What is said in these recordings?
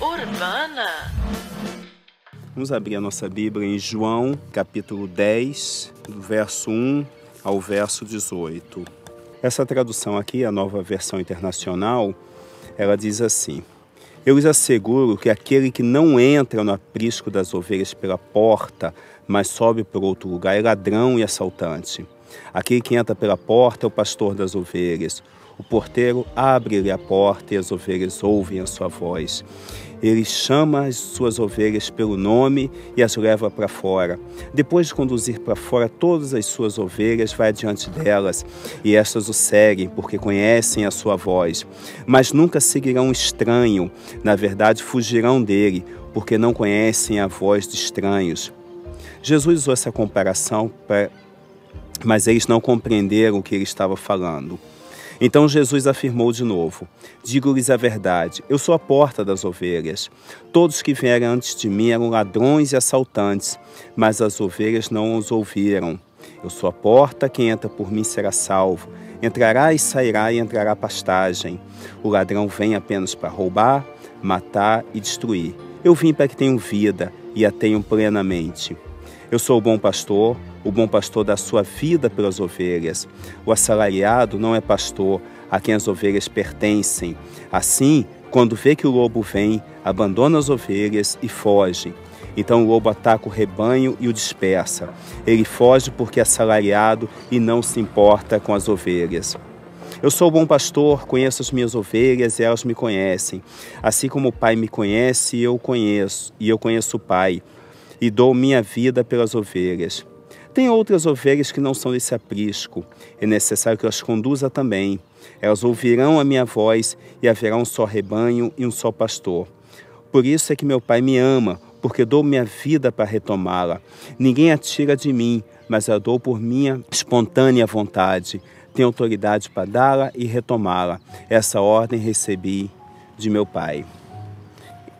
Urbana. Vamos abrir a nossa Bíblia em João, capítulo 10, do verso 1 ao verso 18. Essa tradução aqui, a nova versão internacional, ela diz assim: Eu lhes asseguro que aquele que não entra no aprisco das ovelhas pela porta, mas sobe por outro lugar, é ladrão e assaltante. Aquele que entra pela porta é o pastor das ovelhas. O porteiro abre-lhe a porta e as ovelhas ouvem a sua voz. Ele chama as suas ovelhas pelo nome e as leva para fora. Depois de conduzir para fora todas as suas ovelhas, vai diante delas e estas o seguem, porque conhecem a sua voz. Mas nunca seguirão estranho, na verdade, fugirão dele, porque não conhecem a voz de estranhos. Jesus usou essa comparação, para... mas eles não compreenderam o que ele estava falando. Então Jesus afirmou de novo: Digo-lhes a verdade, eu sou a porta das ovelhas. Todos que vieram antes de mim eram ladrões e assaltantes, mas as ovelhas não os ouviram. Eu sou a porta, quem entra por mim será salvo. Entrará e sairá e entrará pastagem. O ladrão vem apenas para roubar, matar e destruir. Eu vim para que tenham vida e a tenham plenamente. Eu sou o bom pastor, o bom pastor dá sua vida pelas ovelhas. O assalariado não é pastor a quem as ovelhas pertencem. Assim, quando vê que o lobo vem, abandona as ovelhas e foge. Então o lobo ataca o rebanho e o dispersa. Ele foge porque é assalariado e não se importa com as ovelhas. Eu sou o bom pastor, conheço as minhas ovelhas e elas me conhecem. Assim como o Pai me conhece, eu conheço, e eu conheço o Pai e dou minha vida pelas ovelhas. Tem outras ovelhas que não são desse aprisco. É necessário que as conduza também. Elas ouvirão a minha voz e haverá um só rebanho e um só pastor. Por isso é que meu Pai me ama, porque dou minha vida para retomá-la. Ninguém a tira de mim, mas a dou por minha espontânea vontade. Tenho autoridade para dá-la e retomá-la. Essa ordem recebi de meu Pai.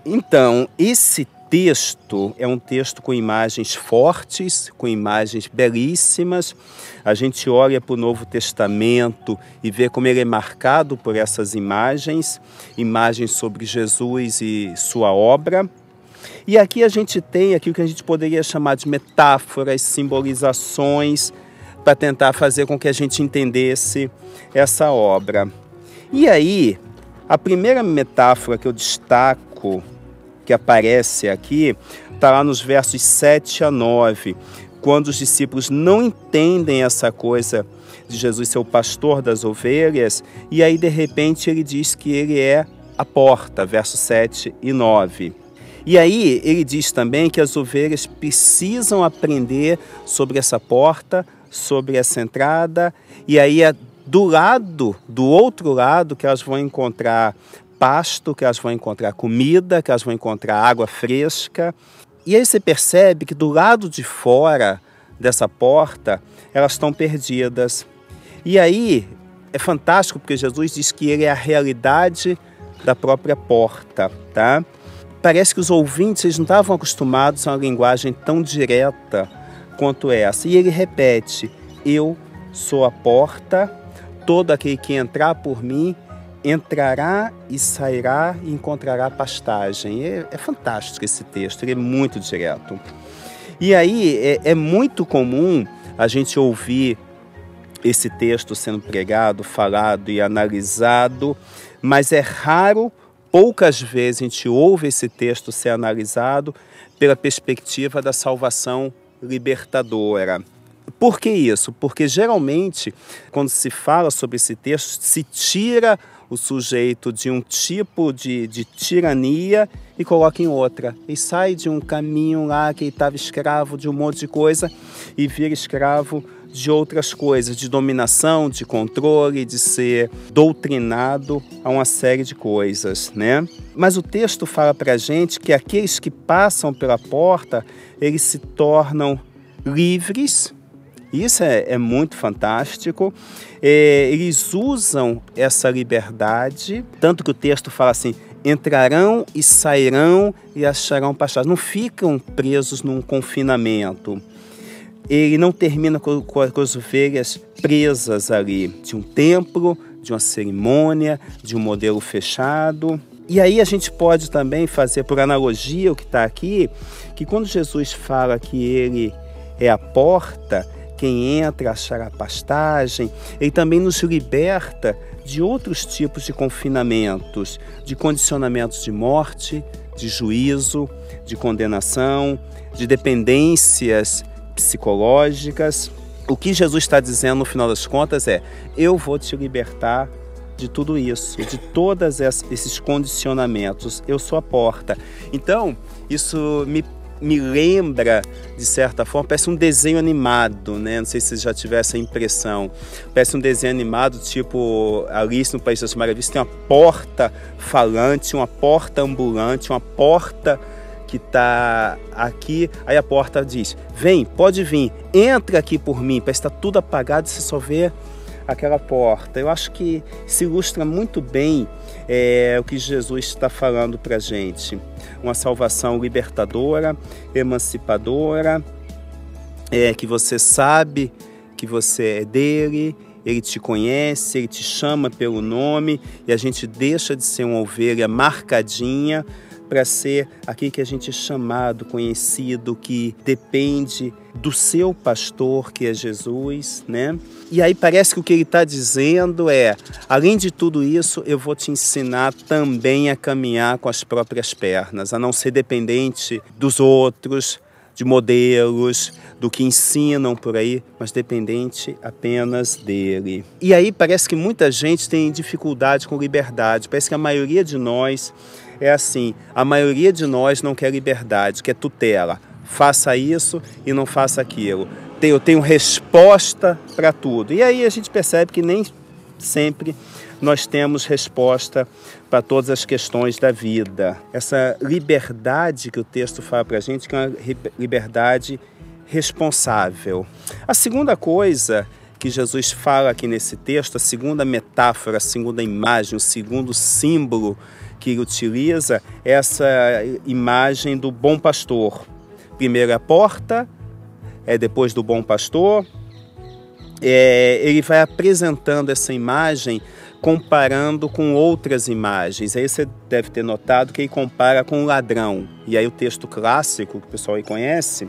Então, esse texto é um texto com imagens fortes, com imagens belíssimas. A gente olha para o Novo Testamento e vê como ele é marcado por essas imagens imagens sobre Jesus e sua obra. E aqui a gente tem aquilo que a gente poderia chamar de metáforas, simbolizações, para tentar fazer com que a gente entendesse essa obra. E aí, a primeira metáfora que eu destaco que aparece aqui está lá nos versos 7 a 9, quando os discípulos não entendem essa coisa de Jesus ser o pastor das ovelhas, e aí de repente ele diz que ele é a porta, versos 7 e 9. E aí ele diz também que as ovelhas precisam aprender sobre essa porta, sobre essa entrada, e aí é do lado, do outro lado, que elas vão encontrar pasto, que elas vão encontrar comida, que elas vão encontrar água fresca. E aí você percebe que do lado de fora dessa porta, elas estão perdidas. E aí é fantástico porque Jesus diz que ele é a realidade da própria porta, tá? Parece que os ouvintes eles não estavam acostumados a uma linguagem tão direta quanto essa. E ele repete: Eu sou a porta, todo aquele que entrar por mim entrará e sairá e encontrará pastagem. É, é fantástico esse texto, ele é muito direto. E aí é, é muito comum a gente ouvir esse texto sendo pregado, falado e analisado, mas é raro, poucas vezes a gente ouve esse texto ser analisado pela perspectiva da salvação libertadora. Por que isso? Porque geralmente, quando se fala sobre esse texto, se tira o sujeito de um tipo de, de tirania e coloca em outra. E sai de um caminho lá que estava escravo de um monte de coisa e vira escravo de outras coisas, de dominação, de controle, de ser doutrinado a uma série de coisas, né? Mas o texto fala para gente que aqueles que passam pela porta, eles se tornam livres isso é, é muito fantástico. É, eles usam essa liberdade, tanto que o texto fala assim: entrarão e sairão e acharão pastagem. Não ficam presos num confinamento. ele não termina com, com as ovelhas presas ali de um templo, de uma cerimônia, de um modelo fechado. E aí a gente pode também fazer por analogia o que está aqui, que quando Jesus fala que ele é a porta, quem entra achará pastagem, ele também nos liberta de outros tipos de confinamentos, de condicionamentos de morte, de juízo, de condenação, de dependências psicológicas. O que Jesus está dizendo no final das contas é: eu vou te libertar de tudo isso, de todos esses condicionamentos. Eu sou a porta. Então, isso me, me lembra, de certa forma, parece um desenho animado, né? Não sei se você já tiver essa impressão. Parece um desenho animado, tipo Alice no País das Maravilhas. Tem uma porta falante, uma porta ambulante, uma porta que está aqui. Aí a porta diz: Vem, pode vir, entra aqui por mim. Parece que está tudo apagado você só vê aquela porta. Eu acho que se ilustra muito bem é, o que Jesus está falando para a gente. Uma salvação libertadora, emancipadora, é, que você sabe que você é dele, ele te conhece, ele te chama pelo nome e a gente deixa de ser uma ovelha marcadinha para ser aquele que a gente é chamado, conhecido, que depende do seu pastor, que é Jesus, né? E aí parece que o que ele está dizendo é: além de tudo isso, eu vou te ensinar também a caminhar com as próprias pernas, a não ser dependente dos outros, de modelos, do que ensinam por aí, mas dependente apenas dele. E aí parece que muita gente tem dificuldade com liberdade. Parece que a maioria de nós é assim: a maioria de nós não quer liberdade, quer tutela. Faça isso e não faça aquilo. Eu tenho resposta para tudo. E aí a gente percebe que nem sempre nós temos resposta para todas as questões da vida. Essa liberdade que o texto fala para a gente, que é uma liberdade responsável. A segunda coisa que Jesus fala aqui nesse texto, a segunda metáfora, a segunda imagem, o segundo símbolo que utiliza essa imagem do bom pastor. Primeiro a porta, é depois do bom pastor. É, ele vai apresentando essa imagem comparando com outras imagens. Aí você deve ter notado que ele compara com o ladrão. E aí o texto clássico que o pessoal aí conhece,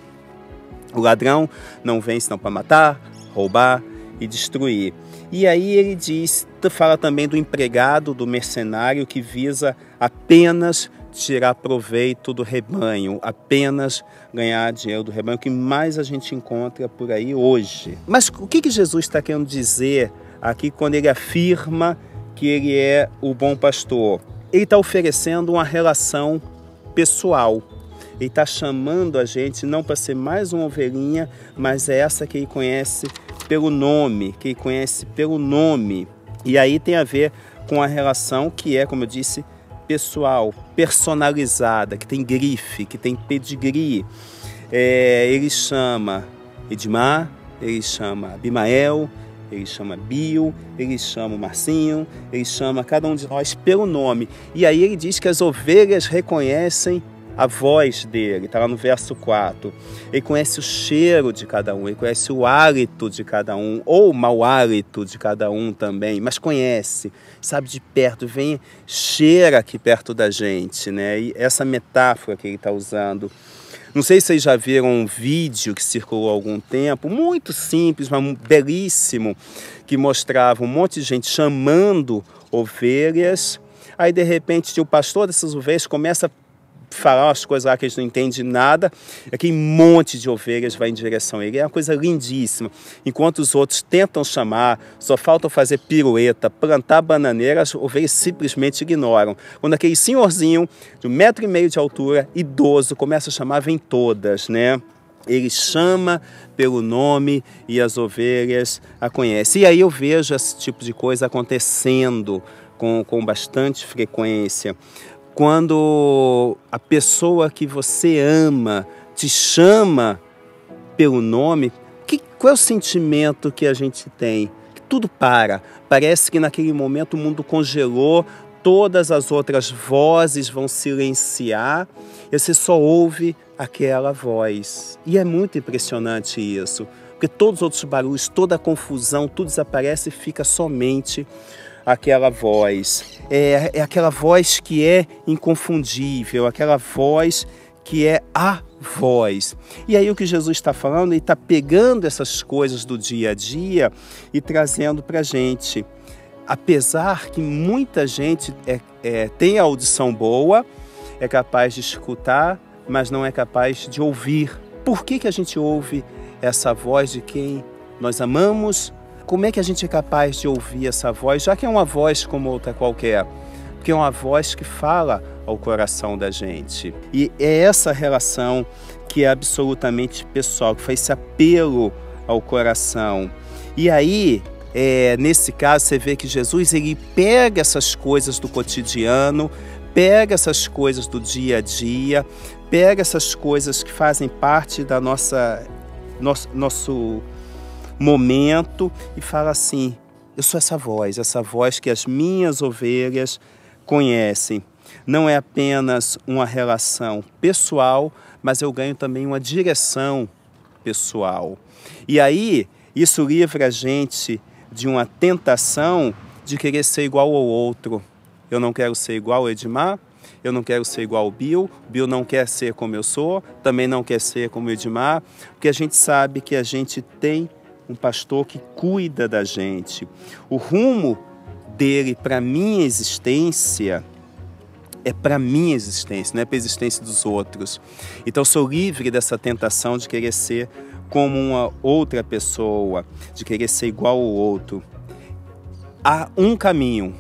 o ladrão não vem senão para matar, roubar e destruir. E aí ele diz, fala também do empregado, do mercenário que visa apenas tirar proveito do rebanho, apenas ganhar dinheiro do rebanho, que mais a gente encontra por aí hoje. Mas o que, que Jesus está querendo dizer aqui quando ele afirma que ele é o bom pastor? Ele está oferecendo uma relação pessoal. Ele está chamando a gente não para ser mais uma ovelhinha, mas é essa que ele conhece pelo nome, que ele conhece pelo nome. E aí tem a ver com a relação que é, como eu disse, pessoal, personalizada, que tem grife, que tem pedigree. É, ele chama Edmar, ele chama Abimael, ele chama Bio, ele chama Marcinho, ele chama cada um de nós pelo nome. E aí ele diz que as ovelhas reconhecem a voz dele, está lá no verso 4. Ele conhece o cheiro de cada um, ele conhece o hálito de cada um, ou o mau hálito de cada um também, mas conhece, sabe de perto, vem, cheira aqui perto da gente, né? E essa metáfora que ele está usando. Não sei se vocês já viram um vídeo que circulou há algum tempo, muito simples, mas belíssimo, que mostrava um monte de gente chamando ovelhas. Aí, de repente, o pastor dessas ovelhas começa a falar umas coisas lá que eles não entendem nada, aquele monte de ovelhas vai em direção a ele. É uma coisa lindíssima. Enquanto os outros tentam chamar, só faltam fazer pirueta, plantar bananeira, as ovelhas simplesmente ignoram. Quando aquele senhorzinho de um metro e meio de altura, idoso, começa a chamar, vem todas, né? Ele chama pelo nome e as ovelhas a conhecem. E aí eu vejo esse tipo de coisa acontecendo com, com bastante frequência quando a pessoa que você ama te chama pelo nome, que, qual é o sentimento que a gente tem? Tudo para. Parece que naquele momento o mundo congelou, todas as outras vozes vão silenciar e você só ouve aquela voz. E é muito impressionante isso, porque todos os outros barulhos, toda a confusão, tudo desaparece e fica somente aquela voz. É, é aquela voz que é inconfundível, aquela voz que é a voz. E aí o que Jesus está falando, ele está pegando essas coisas do dia a dia e trazendo para a gente. Apesar que muita gente é, é, tem a audição boa, é capaz de escutar, mas não é capaz de ouvir. Por que, que a gente ouve essa voz de quem nós amamos? Como é que a gente é capaz de ouvir essa voz, já que é uma voz como outra qualquer? Porque é uma voz que fala ao coração da gente. E é essa relação que é absolutamente pessoal, que faz esse apelo ao coração. E aí, é, nesse caso, você vê que Jesus ele pega essas coisas do cotidiano, pega essas coisas do dia a dia, pega essas coisas que fazem parte da nossa nosso, nosso momento e fala assim: eu sou essa voz, essa voz que as minhas ovelhas conhecem. Não é apenas uma relação pessoal, mas eu ganho também uma direção pessoal. E aí, isso livra a gente de uma tentação de querer ser igual ao outro. Eu não quero ser igual ao Edmar, eu não quero ser igual ao Bill, Bill não quer ser como eu sou, também não quer ser como o Edmar, porque a gente sabe que a gente tem um pastor que cuida da gente. O rumo dele para minha existência é para minha existência, não é para a existência dos outros. Então sou livre dessa tentação de querer ser como uma outra pessoa, de querer ser igual ao outro. Há um caminho,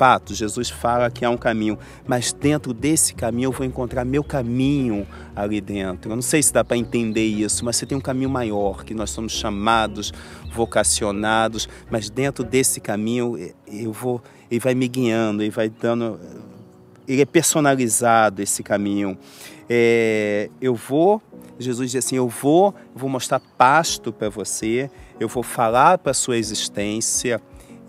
fato, Jesus fala que há um caminho, mas dentro desse caminho eu vou encontrar meu caminho ali dentro. Eu não sei se dá para entender isso, mas você tem um caminho maior, que nós somos chamados, vocacionados, mas dentro desse caminho eu vou, ele vai me guiando, ele vai dando ele é personalizado esse caminho. É, eu vou, Jesus diz assim: eu vou, vou mostrar pasto para você, eu vou falar para a sua existência.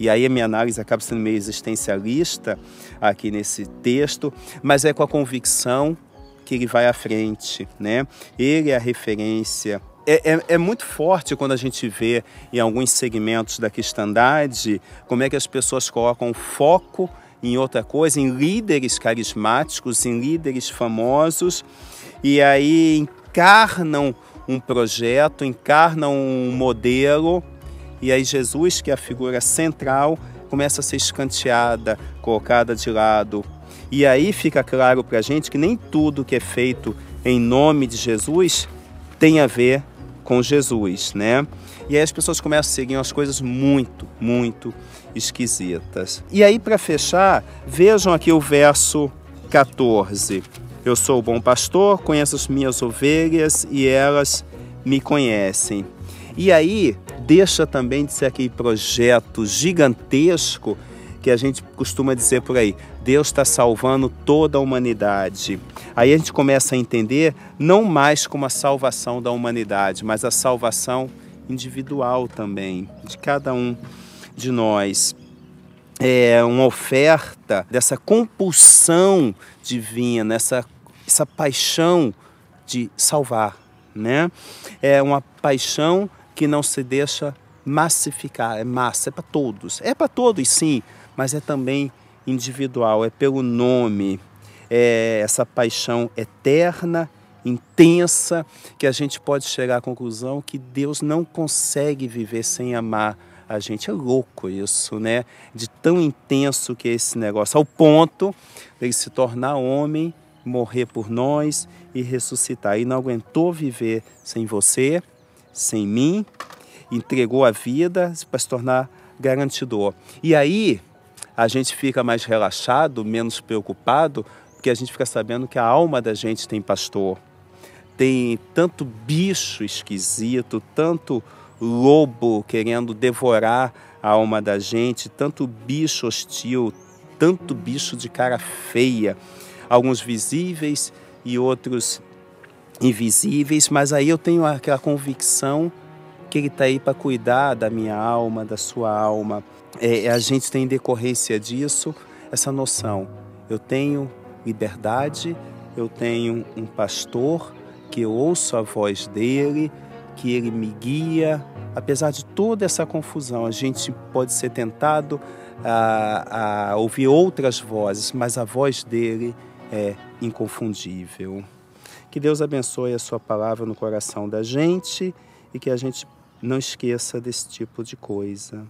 E aí a minha análise acaba sendo meio existencialista aqui nesse texto, mas é com a convicção que ele vai à frente, né? Ele é a referência. É, é, é, muito forte quando a gente vê em alguns segmentos da cristandade como é que as pessoas colocam foco em outra coisa, em líderes carismáticos, em líderes famosos, e aí encarnam um projeto, encarnam um modelo, e aí Jesus, que é a figura central, começa a ser escanteada, colocada de lado. E aí fica claro para a gente que nem tudo que é feito em nome de Jesus tem a ver com Jesus, né? E aí as pessoas começam a seguir umas coisas muito, muito esquisitas. E aí, para fechar, vejam aqui o verso 14. Eu sou o bom pastor, conheço as minhas ovelhas e elas me conhecem. E aí, deixa também de ser aquele projeto gigantesco que a gente costuma dizer por aí: Deus está salvando toda a humanidade. Aí a gente começa a entender não mais como a salvação da humanidade, mas a salvação individual também, de cada um de nós. É uma oferta dessa compulsão divina, essa, essa paixão de salvar, né? É uma paixão que não se deixa massificar, é massa, é para todos. É para todos, sim, mas é também individual, é pelo nome, é essa paixão eterna intensa que a gente pode chegar à conclusão que Deus não consegue viver sem amar a gente. É louco isso, né? De tão intenso que é esse negócio, ao ponto ele se tornar homem, morrer por nós e ressuscitar. E não aguentou viver sem você, sem mim, entregou a vida para se tornar garantidor. E aí a gente fica mais relaxado, menos preocupado, porque a gente fica sabendo que a alma da gente tem pastor tem tanto bicho esquisito, tanto lobo querendo devorar a alma da gente, tanto bicho hostil, tanto bicho de cara feia, alguns visíveis e outros invisíveis, mas aí eu tenho aquela convicção que ele está aí para cuidar da minha alma, da sua alma. É, a gente tem decorrência disso essa noção. Eu tenho liberdade, eu tenho um pastor que eu ouço a voz dele, que ele me guia. Apesar de toda essa confusão, a gente pode ser tentado a, a ouvir outras vozes, mas a voz dele é inconfundível. Que Deus abençoe a sua palavra no coração da gente e que a gente não esqueça desse tipo de coisa.